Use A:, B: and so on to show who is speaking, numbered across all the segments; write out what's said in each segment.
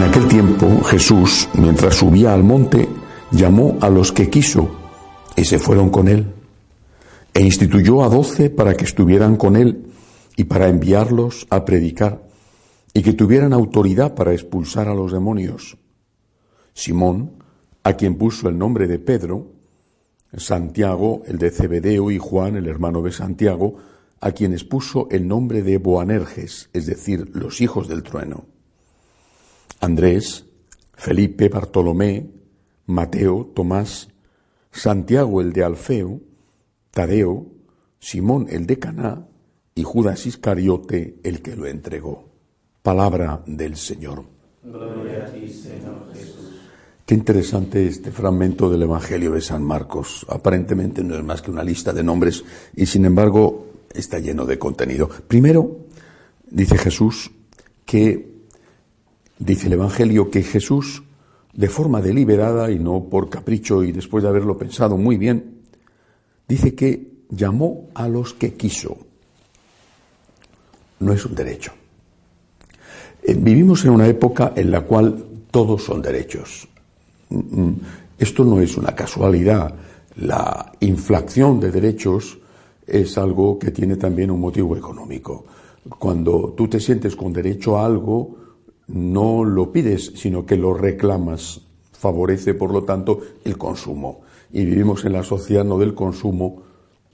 A: En aquel tiempo Jesús, mientras subía al monte, llamó a los que quiso y se fueron con él. E instituyó a doce para que estuvieran con él y para enviarlos a predicar y que tuvieran autoridad para expulsar a los demonios. Simón, a quien puso el nombre de Pedro, Santiago, el de Cebedeo, y Juan, el hermano de Santiago, a quienes puso el nombre de Boanerges, es decir, los hijos del trueno. Andrés, Felipe, Bartolomé, Mateo, Tomás, Santiago el de Alfeo, Tadeo, Simón el de Caná y Judas Iscariote el que lo entregó. Palabra del Señor. Gloria a ti, Señor Jesús. Qué interesante este fragmento del Evangelio de San Marcos. Aparentemente no es más que una lista de nombres y sin embargo está lleno de contenido. Primero, dice Jesús que, dice el Evangelio, que Jesús, de forma deliberada y no por capricho y después de haberlo pensado muy bien, dice que llamó a los que quiso. No es un derecho. Eh, vivimos en una época en la cual todos son derechos. Mm, mm, esto no es una casualidad. La inflación de derechos es algo que tiene también un motivo económico. Cuando tú te sientes con derecho a algo, no lo pides, sino que lo reclamas. Favorece, por lo tanto, el consumo. Y vivimos en la sociedad no del consumo,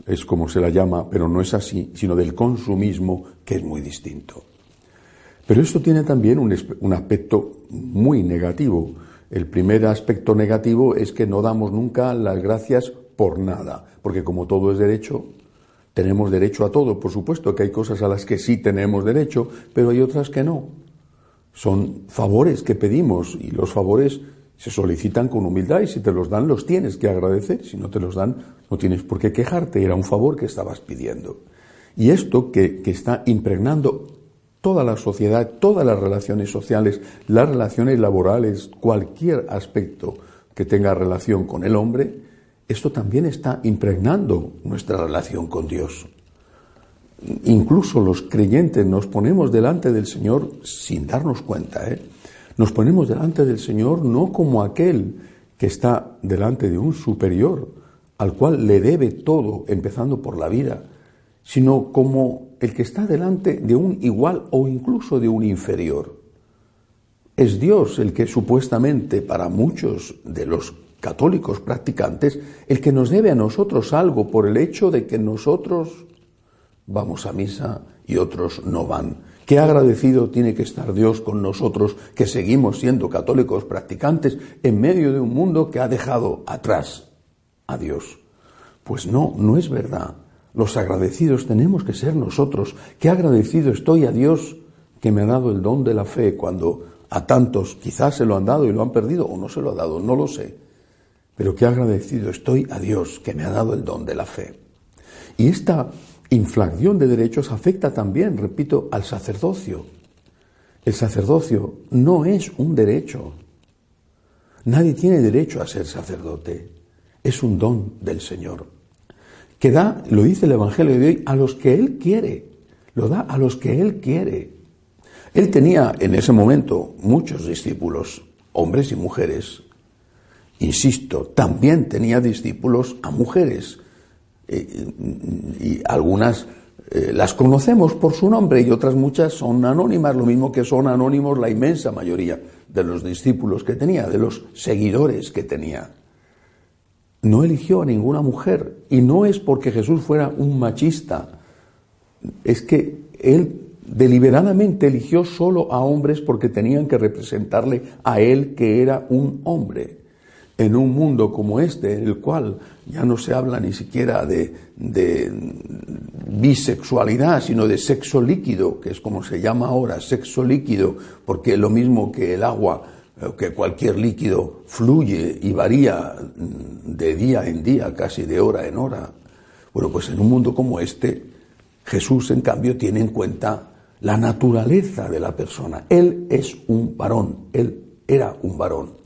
A: es como se la llama, pero no es así, sino del consumismo, que es muy distinto. Pero esto tiene también un, aspecto muy negativo. El primer aspecto negativo es que no damos nunca las gracias por nada, porque como todo es derecho, tenemos derecho a todo, por supuesto que hay cosas a las que sí tenemos derecho, pero hay otras que no. Son favores que pedimos y los favores se solicitan con humildad y si te los dan los tienes que agradecer, si no te los dan no tienes por qué quejarte, era un favor que estabas pidiendo. Y esto que, que está impregnando toda la sociedad, todas las relaciones sociales, las relaciones laborales, cualquier aspecto que tenga relación con el hombre, esto también está impregnando nuestra relación con Dios. Incluso los creyentes nos ponemos delante del Señor sin darnos cuenta. ¿eh? Nos ponemos delante del Señor no como aquel que está delante de un superior, al cual le debe todo, empezando por la vida, sino como el que está delante de un igual o incluso de un inferior. Es Dios el que supuestamente para muchos de los católicos practicantes, el que nos debe a nosotros algo por el hecho de que nosotros vamos a misa y otros no van. Qué agradecido tiene que estar Dios con nosotros que seguimos siendo católicos practicantes en medio de un mundo que ha dejado atrás a Dios. Pues no, no es verdad. Los agradecidos tenemos que ser nosotros. Qué agradecido estoy a Dios que me ha dado el don de la fe cuando a tantos quizás se lo han dado y lo han perdido o no se lo ha dado, no lo sé pero qué agradecido estoy a Dios que me ha dado el don de la fe. Y esta inflación de derechos afecta también, repito, al sacerdocio. El sacerdocio no es un derecho. Nadie tiene derecho a ser sacerdote. Es un don del Señor. Que da, lo dice el Evangelio de hoy, a los que Él quiere. Lo da a los que Él quiere. Él tenía en ese momento muchos discípulos, hombres y mujeres, Insisto, también tenía discípulos a mujeres y algunas eh, las conocemos por su nombre y otras muchas son anónimas, lo mismo que son anónimos la inmensa mayoría de los discípulos que tenía, de los seguidores que tenía. No eligió a ninguna mujer y no es porque Jesús fuera un machista, es que él deliberadamente eligió solo a hombres porque tenían que representarle a él que era un hombre en un mundo como este, en el cual ya no se habla ni siquiera de, bisexualidad, sino de sexo líquido, que es como se llama ahora, sexo líquido, porque lo mismo que el agua, eh, que cualquier líquido fluye y varía de día en día, casi de hora en hora. Bueno, pues en un mundo como este, Jesús, en cambio, tiene en cuenta la naturaleza de la persona. Él es un varón, él era un varón.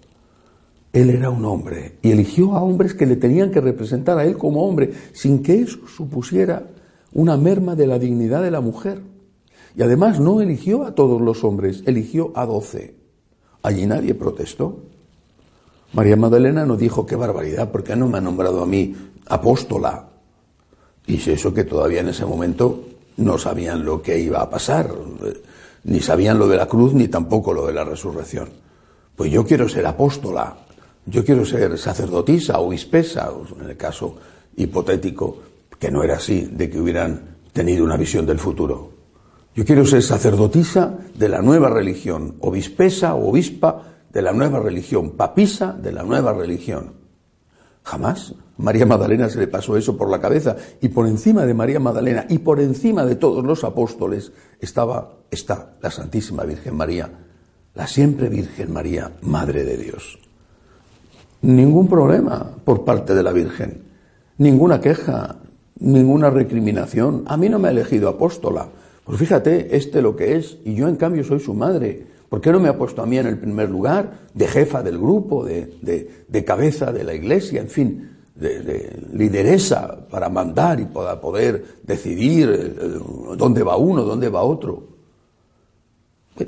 A: Él era un hombre y eligió a hombres que le tenían que representar a él como hombre, sin que eso supusiera una merma de la dignidad de la mujer. Y además no eligió a todos los hombres, eligió a doce. Allí nadie protestó. María Magdalena no dijo qué barbaridad, ¿por qué no me ha nombrado a mí apóstola? Y es eso que todavía en ese momento no sabían lo que iba a pasar, ni sabían lo de la cruz, ni tampoco lo de la resurrección. Pues yo quiero ser apóstola, yo quiero ser sacerdotisa o bispesa, en el caso hipotético, que no era así, de que hubieran tenido una visión del futuro. Yo quiero ser sacerdotisa de la nueva religión, obispesa o obispa de la nueva religión, papisa de la nueva religión. Jamás María Magdalena se le pasó eso por la cabeza y por encima de María Magdalena y por encima de todos los apóstoles estaba está la Santísima Virgen María, la siempre Virgen María, Madre de Dios. Ningún problema por parte de la Virgen, ninguna queja, ninguna recriminación. A mí no me ha elegido apóstola. Pues fíjate, este lo que es, y yo en cambio soy su madre. ¿Por qué no me ha puesto a mí en el primer lugar, de jefa del grupo, de, cabeza de la iglesia, en fin, de, lideresa para mandar y para poder decidir eh, dónde va uno, dónde va otro?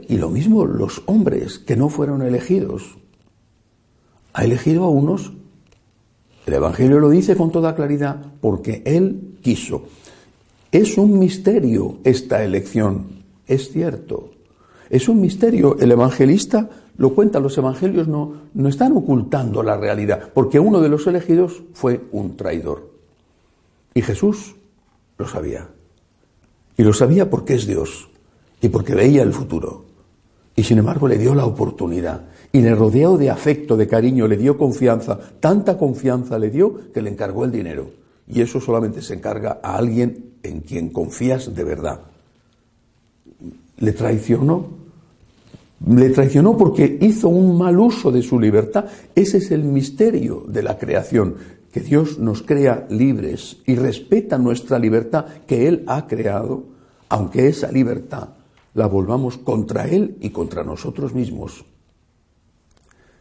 A: Y lo mismo los hombres que no fueron elegidos. Ha elegido a unos, el Evangelio lo dice con toda claridad, porque Él quiso. Es un misterio esta elección, es cierto. Es un misterio. El evangelista lo cuenta, los evangelios no, no están ocultando la realidad, porque uno de los elegidos fue un traidor. Y Jesús lo sabía. Y lo sabía porque es Dios y porque veía el futuro. Y sin embargo le dio la oportunidad y le rodeó de afecto, de cariño, le dio confianza, tanta confianza le dio que le encargó el dinero. Y eso solamente se encarga a alguien en quien confías de verdad. Le traicionó. Le traicionó porque hizo un mal uso de su libertad. Ese es el misterio de la creación, que Dios nos crea libres y respeta nuestra libertad que Él ha creado, aunque esa libertad la volvamos contra Él y contra nosotros mismos.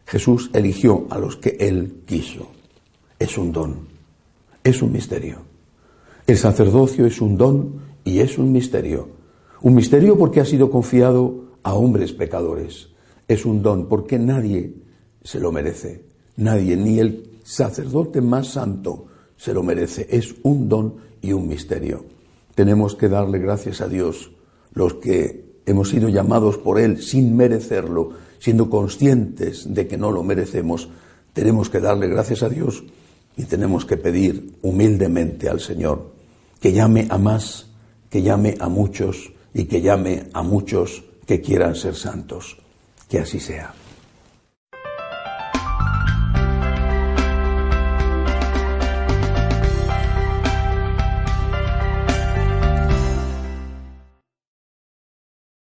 A: Jesús eligió a los que Él quiso. Es un don, es un misterio. El sacerdocio es un don y es un misterio. Un misterio porque ha sido confiado a hombres pecadores. Es un don porque nadie se lo merece. Nadie, ni el sacerdote más santo se lo merece. Es un don y un misterio. Tenemos que darle gracias a Dios, los que hemos sido llamados por Él sin merecerlo, siendo conscientes de que no lo merecemos. Tenemos que darle gracias a Dios y tenemos que pedir humildemente al Señor que llame a más, que llame a muchos y que llame a muchos que quieran ser santos. Que así sea.